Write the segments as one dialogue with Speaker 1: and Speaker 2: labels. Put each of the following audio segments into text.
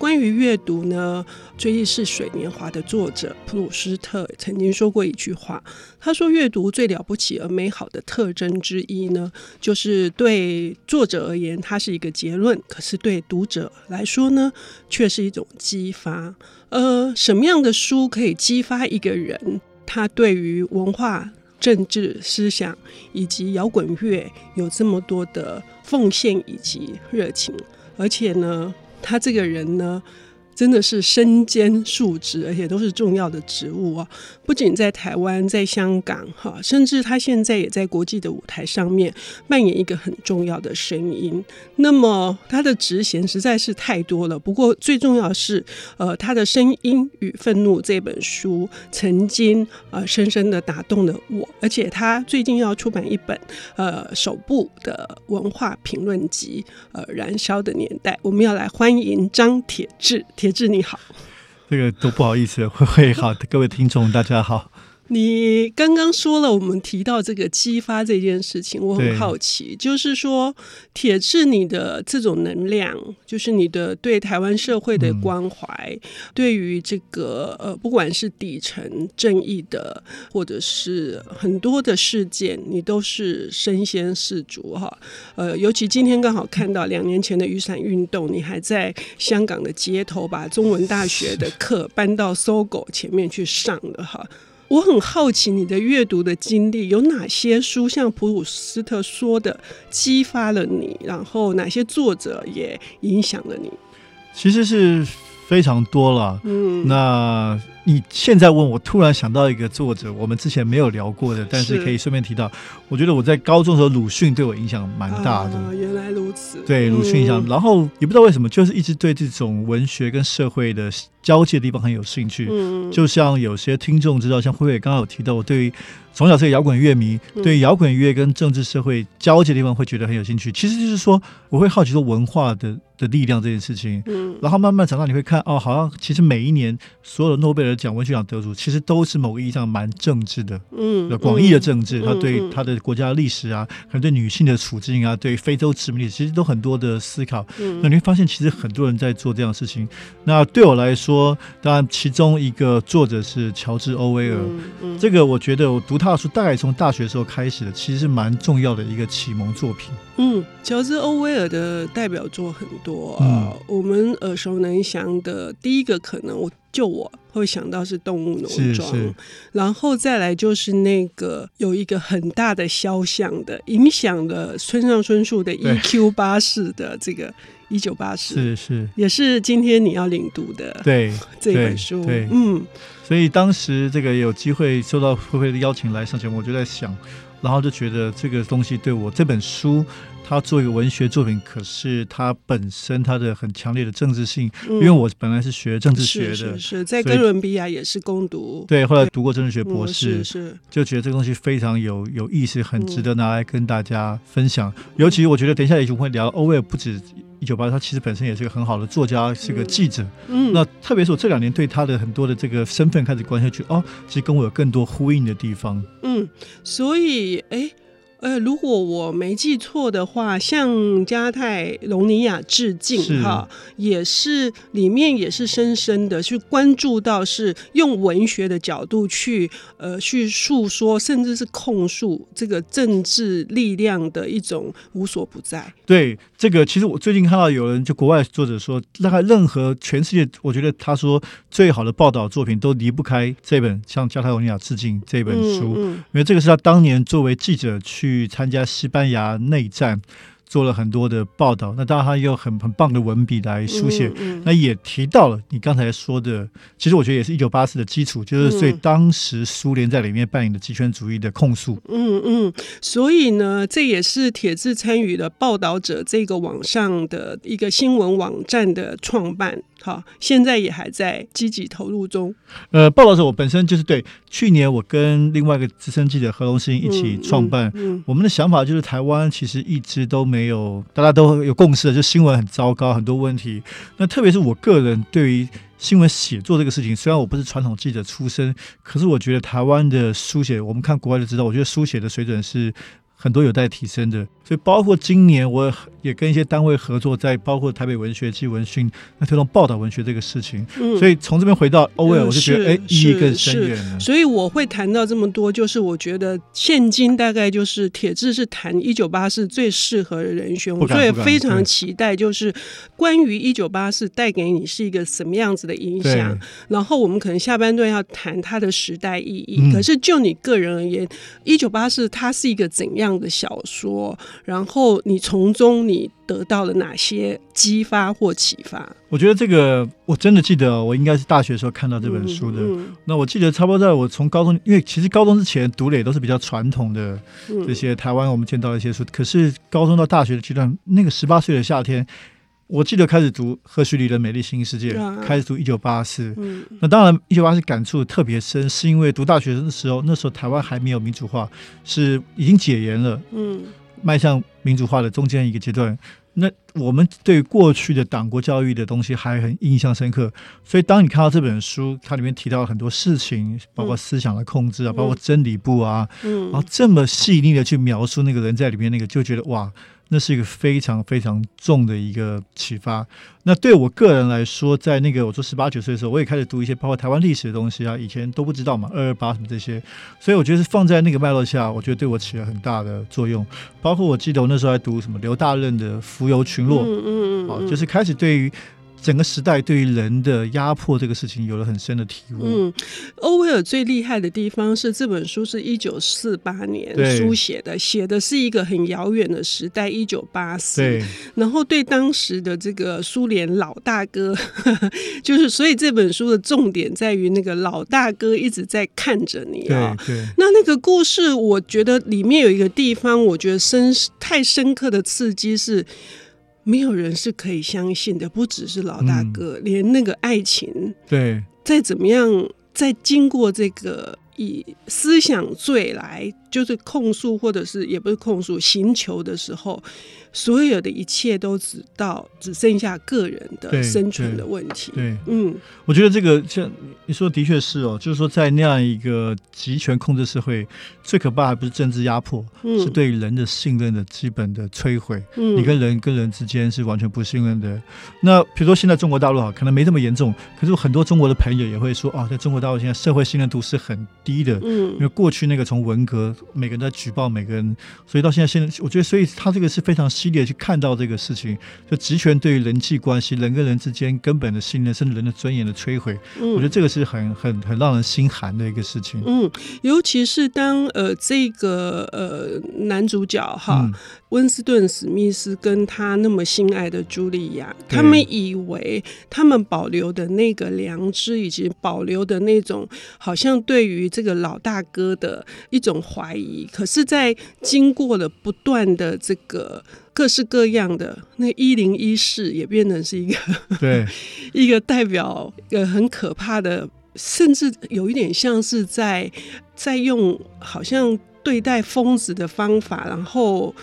Speaker 1: 关于阅读呢，《追忆似水年华》的作者普鲁斯特曾经说过一句话，他说：“阅读最了不起而美好的特征之一呢，就是对作者而言，它是一个结论；可是对读者来说呢，却是一种激发。呃，什么样的书可以激发一个人？他对于文化、政治、思想以及摇滚乐有这么多的奉献以及热情，而且呢？”他这个人呢，真的是身兼数职，而且都是重要的职务啊！不仅在台湾，在香港，哈，甚至他现在也在国际的舞台上面扮演一个很重要的声音。那么他的职衔实在是太多了。不过最重要是，呃，他的《声音与愤怒》这本书曾经呃深深的打动了我，而且他最近要出版一本呃首部的文化评论集，呃，《燃烧的年代》。我们要来欢迎张铁志。铁志你好，
Speaker 2: 这个都不好意思，会会好，各位听众大家好。
Speaker 1: 你刚刚说了，我们提到这个激发这件事情，我很好奇，就是说，铁志你的这种能量，就是你的对台湾社会的关怀，嗯、对于这个呃，不管是底层正义的，或者是很多的事件，你都是身先士卒哈。呃，尤其今天刚好看到两年前的雨伞运动，你还在香港的街头把中文大学的课搬到 SOGO 前面去上了哈。我很好奇你的阅读的经历有哪些书，像普鲁斯特说的激发了你，然后哪些作者也影响了你？
Speaker 2: 其实是非常多了。嗯，那你现在问我，突然想到一个作者，我们之前没有聊过的，但是可以顺便提到。我觉得我在高中的时候，鲁迅对我影响蛮大的。
Speaker 1: 啊，原来如此。
Speaker 2: 对，鲁迅影响，嗯，然后也不知道为什么，就是一直对这种文学跟社会的交界的地方很有兴趣。嗯，就像有些听众知道，像慧慧刚刚有提到，我对于从小是个摇滚乐迷，嗯、对摇滚乐跟政治社会交界的地方会觉得很有兴趣。其实就是说，我会好奇说文化的的力量这件事情。嗯，然后慢慢长大，你会看哦，好像其实每一年所有的诺贝尔奖文学奖得主，其实都是某个意义上蛮政治的。嗯，广义的政治，他对他的国家历史啊，可能对女性的处境啊，对非洲殖民地，其实都很多的思考。嗯，那你会发现，其实很多人在做这样的事情。那对我来说，当然其中一个作者是乔治·欧威尔。嗯嗯，这个我觉得我读他的书，大概从大学时候开始的，其实是蛮重要的一个启蒙作品。
Speaker 1: 嗯，乔治·欧威尔的代表作很多啊，嗯，我们耳熟能详的，第一个可能我。就我会想到是动物农庄，然后再来就是那个有一个很大的肖像的，影响了村上春树的 EQ 八四的这个一九八四，
Speaker 2: 是是，
Speaker 1: 也是今天你要领读的对这本书，
Speaker 2: 对，嗯，所以当时这个有机会受到慧慧的邀请来上节目，我就在想，然后就觉得这个东西对我这本书。他做一个文学作品，可是他本身他的很强烈的政治性，嗯，因为我本来是学政治学的，
Speaker 1: 是，是，是在哥伦比亚也是攻读，
Speaker 2: 对，后来读过政治学博士，
Speaker 1: 嗯，是，是，
Speaker 2: 就觉得这个东西非常有有意思，很值得拿来跟大家分享。嗯，尤其我觉得等一下也许会聊欧威尔，不止一九八，他其实本身也是个很好的作家，是个记者。嗯，那特别是我这两年对他的很多的这个身份开始关心，觉得哦，其实跟我有更多呼应的地方。
Speaker 1: 嗯，所以哎。呃，如果我没记错的话，向加泰隆尼亚致敬哈，也是里面也是深深的去关注到，是用文学的角度去呃去诉说，甚至是控诉这个政治力量的一种无所不在。
Speaker 2: 对，这个其实我最近看到有人就国外作者说，大概任何全世界，我觉得他说最好的报道作品都离不开这本向加泰隆尼亚致敬这本书，嗯嗯，因为这个是他当年作为记者去。去参加西班牙内战，做了很多的报道。那当然，他用很很棒的文笔来书写。嗯嗯、那也提到了你刚才说的，其实我觉得也是一九八四的基础，就是对当时苏联在里面扮演的极权主义的控诉。
Speaker 1: 嗯嗯，所以呢，这也是铁志参与了报道者这个网上的一个新闻网站的创办。好，现在也还在积极投入中。
Speaker 2: 呃，报道者我本身就是对，去年我跟另外一个资深记者何龙新一起创办。我们的想法就是，台湾其实一直都没没有，大家都有共识，就新闻很糟糕，很多问题。那特别是我个人对于新闻写作这个事情，虽然我不是传统记者出身，可是我觉得台湾的书写，我们看国外就知道，我觉得书写的水准是很多有待提升的。所以，包括今年我也跟一些单位合作，在包括台北文学季文讯，那推动报道文学这个事情。嗯，所以从这边回到欧威尔，我就觉得哎，意义更深远了。
Speaker 1: 所以我会谈到这么多，就是我觉得现今大概就是铁志是谈一九八四最适合的人选，我所以非常期待，就是关于一九八四带给你是一个什么样子的影响。然后我们可能下半段要谈它的时代意义。嗯，可是就你个人而言，一九八四它是一个怎样的小说？然后你从中你得到了哪些激发或启发？
Speaker 2: 我觉得这个我真的记得，我应该是大学的时候看到这本书的。嗯嗯、那我记得差不多在我从高中，因为其实高中之前读的也都是比较传统的这些台湾我们见到的一些书。嗯、可是高中到大学的阶段，那个十八岁的夏天，我记得开始读赫胥黎的《美丽新世界》，啊、开始读《一九八四》。那当然，《一九八四》感触特别深，是因为读大学生的时候，那时候台湾还没有民主化，是已经解严了。嗯。迈向民主化的中间一个阶段，那我们对过去的党国教育的东西还很印象深刻。所以，当你看到这本书，它里面提到很多事情，包括思想的控制啊，嗯、包括真理部啊，嗯、然后这么细腻的去描述那个人在里面那个，就觉得哇。那是一个非常非常重的一个启发。那对我个人来说，在那个我说十八九岁的时候，我也开始读一些包括台湾历史的东西啊，以前都不知道嘛，二二八什么这些。所以我觉得是放在那个脉络下，我觉得对我起了很大的作用。包括我记得我那时候还读什么刘大任的《浮游群落》，嗯嗯嗯，就是开始对于。整个时代对于人的压迫这个事情有了很深的体悟。嗯，
Speaker 1: 欧威尔最厉害的地方是这本书是一九四八年书写的，写的是一个很遥远的时代，一九八四。然后对当时的这个苏联老大哥，就是所以这本书的重点在于那个老大哥一直在看着你啊。对。那那个故事，我觉得里面有一个地方，我觉得深太深刻的刺激是。没有人是可以相信的，不只是老大哥，嗯、连那个爱情，
Speaker 2: 对，
Speaker 1: 再怎么样，再经过这个以思想罪来就是控诉，或者是也不是控诉，刑求的时候。所有的一切都只到只剩下个人的生存的
Speaker 2: 问题。对，嗯，我觉得这个像你说的确是哦，就是说在那样一个集权控制社会，最可怕还不是政治压迫，嗯、是对人的信任的基本的摧毁。嗯，你跟人跟人之间是完全不信任的。那比如说现在中国大陆啊，可能没这么严重，可是很多中国的朋友也会说啊、哦，在中国大陆现在社会信任度是很低的。嗯，因为过去那个从文革，每个人在举报每个人，所以到现在现在，我觉得所以他这个是非常。激烈去看到这个事情，就职权对于人际关系、人跟人之间根本的信任，甚至人的尊严的摧毁。嗯，我觉得这个是很很很让人心寒的一个事情。
Speaker 1: 嗯，尤其是当呃这个呃男主角哈。嗯温斯顿·史密斯跟他那么心爱的茱莉亚，他们以为他们保留的那个良知，以及保留的那种好像对于这个老大哥的一种怀疑，可是，在经过了不断的这个各式各样的那一零一室，也变成是一个对 一个代表一个很可怕的，甚至有一点像是在在用好像对待疯子的方法，然后。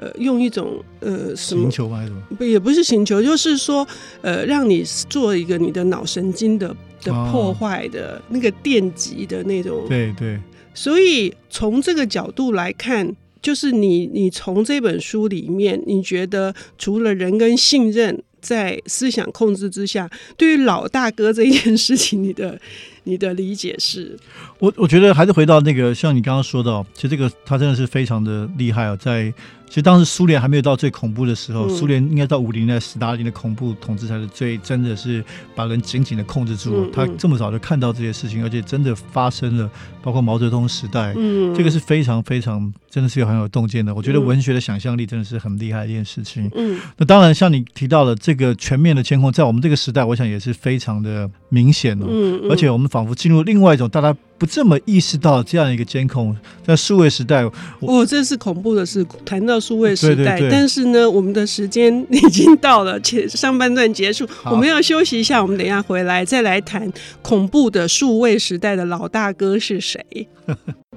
Speaker 1: 呃，用一种呃什么？刑求吗？还是什么？不，也不是刑求，就是说，呃，让你做一个你的脑神经的的破坏的、哦、那个电极的那种。对对。所以从这个角度来看，就是你你从这本书里面，你觉得除了人跟信任在思想控制之下，对于老大哥这一件事情，你的。你的理解是？
Speaker 2: 我我觉得还是回到那个，像你刚刚说的，其实这个他真的是非常的厉害啊。在其实当时苏联还没有到最恐怖的时候，嗯、苏联应该到五零年代斯大林的恐怖统治才是最真的是把人紧紧的控制住。嗯嗯、他这么早就看到这些事情，而且真的发生了，包括毛泽东时代，嗯，这个是非常非常真的是有很有洞见的。我觉得文学的想象力真的是很厉害的一件事情。嗯，那当然像你提到了这个全面的监控，在我们这个时代，我想也是非常的明显哦。嗯，嗯而且我们仿佛进入另外一种大家不这么意识到这样一个监控，在数位时代，
Speaker 1: 哦，这是恐怖的事。谈到数位时代，对对对，但是呢，我们的时间已经到了，且上半段结束，我们要休息一下。我们等一下回来再来谈恐怖的数位时代的老大哥是谁。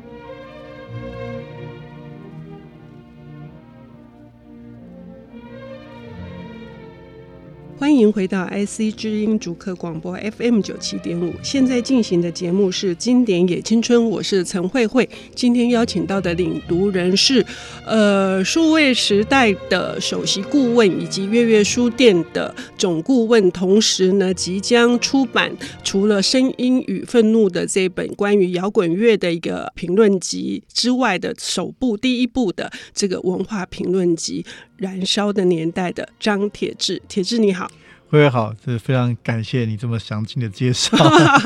Speaker 1: 欢迎回到 IC 之音竹科广播 FM 九七点五。现在进行的节目是《经典也青春》，我是陈慧慧。今天邀请到的领读人是，呃，数位时代的首席顾问以及月月书店的总顾问，同时呢，即将出版除了《声音与愤怒》的这本关于摇滚乐的一个评论集之外的首部第一部的这个文化评论集。燃烧的年代的张铁志，铁志你好，
Speaker 2: 慧慧好，这非常感谢你这么详尽的介绍，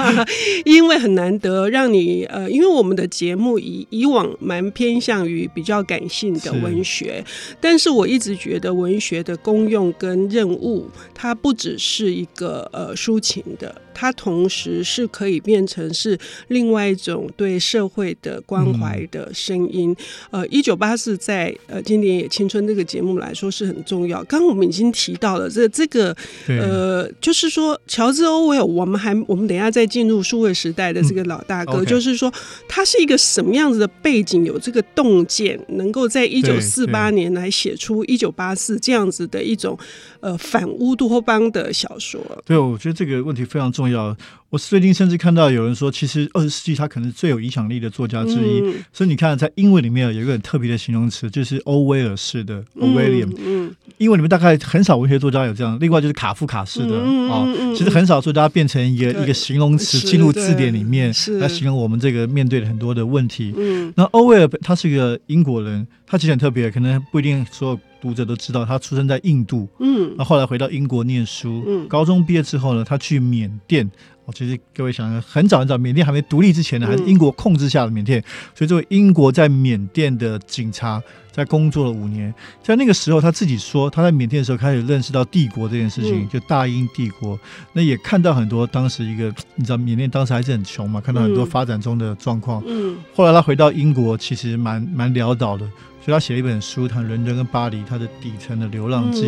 Speaker 1: 因为很难得让你呃，因为我们的节目以以往蛮偏向于比较感性的文学，是但是我一直觉得文学的功用跟任务，它不只是一个呃抒情的。它同时是可以变成是另外一种对社会的关怀的声音。嗯、呃，一九八四在呃《经典也青春》这个节目来说是很重要。刚刚我们已经提到了这这个呃，就是说乔治·欧威尔，我们还我们等一下再进入数位时代的这个老大哥，嗯 okay、就是说他是一个什么样子的背景，有这个洞见，能够在一九四八年来写出一九八四这样子的一种呃反乌托邦的小说。
Speaker 2: 对，我觉得这个问题非常重要。我最近甚至看到有人说，其实二十世纪他可能是最有影响力的作家之一。嗯、所以你看，在英文里面有一个很特别的形容词，就是欧威尔式的 Orwellian。嗯，嗯英文里面大概很少文学作家有这样。另外就是卡夫卡式的啊、其实很少作家变成一个一个形容词进入字典里面来形容我们这个面对的很多的问题。嗯，那欧威尔他是一个英国人，他其实很特别，可能不一定所有读者都知道，他出生在印度。嗯，那后来回到英国念书。嗯，高中毕业之后呢，他去缅甸。哦，其实各位想想，很早很早，缅甸还没独立之前呢，还是英国控制下的缅甸。嗯、所以，作为英国在缅甸的警察，在工作了五年，在那个时候，他自己说，他在缅甸的时候开始认识到帝国这件事情，嗯、就大英帝国。那也看到很多当时一个，你知道，缅甸当时还是很穷嘛，看到很多发展中的状况。嗯。后来他回到英国，其实蛮蛮潦倒的，所以他写了一本书，谈伦敦跟巴黎，他的底层的流浪记。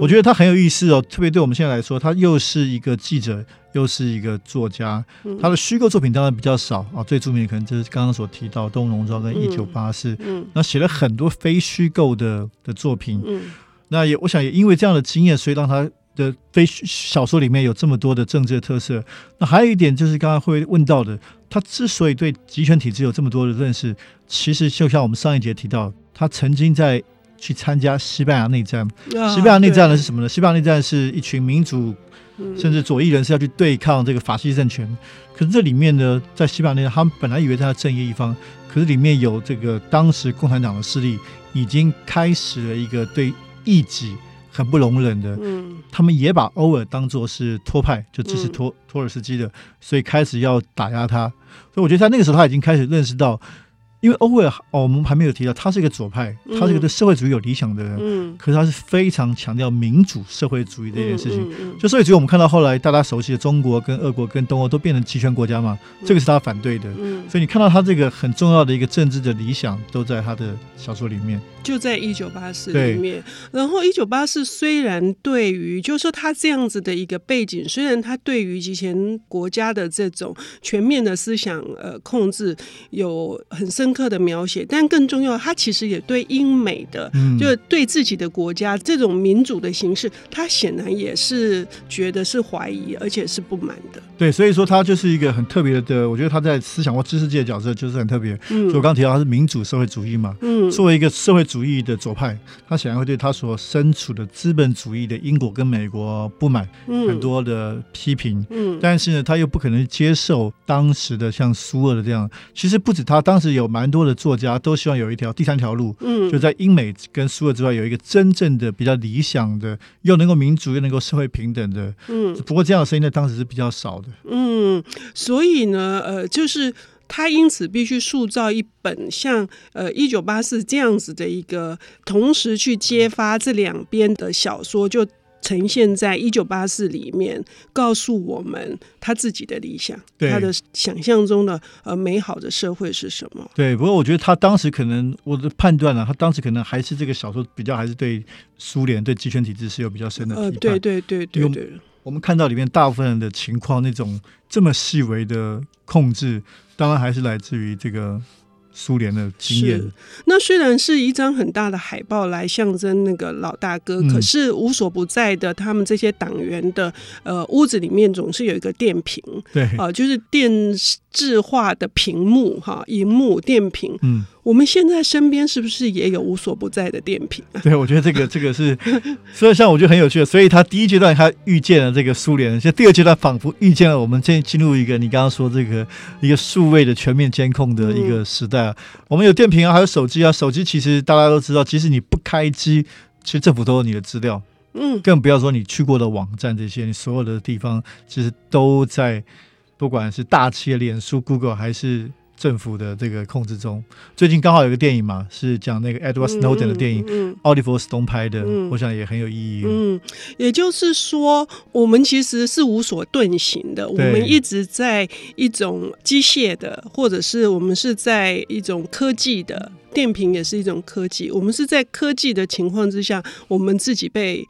Speaker 2: 我觉得他很有意思哦，特别对我们现在来说，他又是一个记者。又是一个作家，他的虚构作品当然比较少啊，最著名的可能就是刚刚所提到《动物农庄》跟《一九八四》，那写了很多非虚构的的作品。那也我想也因为这样的经验，所以让他的非小说里面有这么多的政治的特色。那还有一点就是刚刚会问到的，他之所以对集权体制有这么多的认识，其实就像我们上一节提到，他曾经在去参加西班牙内战。西班牙内战呢是什么呢？西班牙内战是一群民主。甚至左翼人士要去对抗这个法西政权，可是这里面呢，在西班牙内战，他们本来以为他是正义一方，可是里面有这个当时共产党的势力已经开始了一个对异己很不容忍的，嗯，他们也把欧尔当做是托派，就支持托托尔斯基的，所以开始要打压他，所以我觉得在那个时候他已经开始认识到。因为欧威尔，哦，我们还没有提到，他是一个左派，他是一个对社会主义有理想的人，嗯、可是他是非常强调民主社会主义这件事情。嗯嗯嗯、就社会主义，我们看到后来大家熟悉的中国跟俄国跟东欧都变成集权国家嘛，嗯、这个是他反对的。嗯、所以你看到他这个很重要的一个政治的理想，都在他的小说里面。
Speaker 1: 就在一九八四里面，然后一九八四虽然对于就是说他这样子的一个背景，虽然他对于极权国家的这种全面的思想呃控制有很深刻的描写，但更重要，他其实也对英美的，嗯、就是对自己的国家这种民主的形式，他显然也是觉得是怀疑，而且是不满的。
Speaker 2: 对，所以说他就是一个很特别的，我觉得他在思想或知识界的角色就是很特别。嗯，所以我刚提到他是民主社会主义嘛，嗯，作为一个社会主义的左派，他显然会对他所身处的资本主义的英国跟美国不满，嗯，很多的批评，嗯，但是呢，他又不可能接受当时的像苏俄的这样。其实不止他，当时有蛮多的作家都希望有一条第三条路，嗯，就在英美跟苏俄之外有一个真正的比较理想的，又能够民主又能够社会平等的，嗯。不过这样的声音在当时是比较少的，
Speaker 1: 嗯，所以呢，呃，就是。他因此必须塑造一本像呃一九八四这样子的一个，同时去揭发这两边的小说，就呈现在一九八四里面，告诉我们他自己的理想，对他的想象中的呃美好的社会是什么？
Speaker 2: 对，不过我觉得他当时可能我的判断呢、啊，他当时可能还是这个小说比较还是对苏联对集权体制是有比较深的批判。呃，
Speaker 1: 对对对对对。
Speaker 2: 我们看到里面大部分人的情况，那种这么细微的控制，当然还是来自于这个苏联的经验。
Speaker 1: 那虽然是一张很大的海报来象征那个老大哥，嗯、可是无所不在的，他们这些党员的呃屋子里面总是有一个电瓶，
Speaker 2: 对，
Speaker 1: 啊、呃，就是电视化的屏幕哈，荧幕电瓶。
Speaker 2: 嗯，
Speaker 1: 我们现在身边是不是也有无所不在的电瓶啊？
Speaker 2: 对，我觉得这个这个是，所以像我觉得很有趣的。所以他第一阶段他遇见了这个苏联，现在第二阶段仿佛遇见了我们进进入一个你刚刚说这个一个数位的全面监控的一个时代啊。嗯、我们有电瓶啊，还有手机啊，手机其实大家都知道，即使你不开机，其实政府都有你的资料。嗯，更不要说你去过的网站这些，你所有的地方其实都在。不管是大企业、脸书、Google 还是政府的这个控制中，最近刚好有个电影嘛，是讲那个 Edward Snowden 的电影，嗯，奥利弗·斯通拍的，嗯，我想也很有意义。
Speaker 1: 嗯，也就是说，我们其实是无所遁形的，我们一直在一种机械的，或者是我们是在一种科技的，电瓶也是一种科技，我们是在科技的情况之下，我们自己被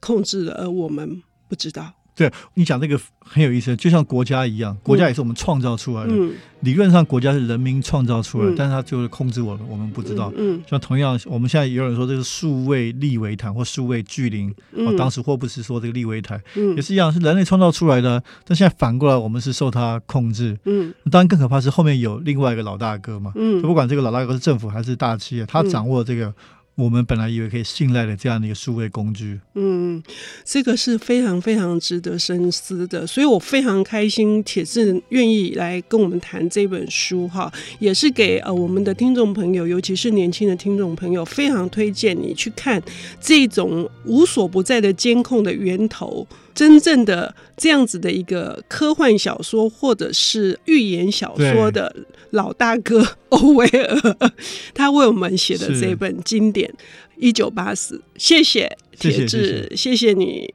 Speaker 1: 控制了，而我们不知道。
Speaker 2: 对，你讲这个很有意思，就像国家一样，国家也是我们创造出来的。嗯、理论上，国家是人民创造出来的，嗯、但是它就是控制我们，我们不知道。嗯，像同样，我们现在有人说这个数位利维坦或数位巨灵，嗯、当时霍布斯说这个利维坦、嗯、也是一样，是人类创造出来的，但现在反过来，我们是受它控制。嗯，当然更可怕是后面有另外一个老大哥嘛。嗯，就不管这个老大哥是政府还是大企业，他掌握这个。我们本来以为可以信赖的这样的一个数位工具，
Speaker 1: 嗯，这个是非常非常值得深思的，所以我非常开心，铁志愿意来跟我们谈这本书哈，也是给呃我们的听众朋友，尤其是年轻的听众朋友，非常推荐你去看这种无所不在的监控的源头。真正的这样子的一个科幻小说或者是寓言小说的老大哥欧威尔，他为我们写的这本经典《一九八四》，谢谢铁志，谢谢，你。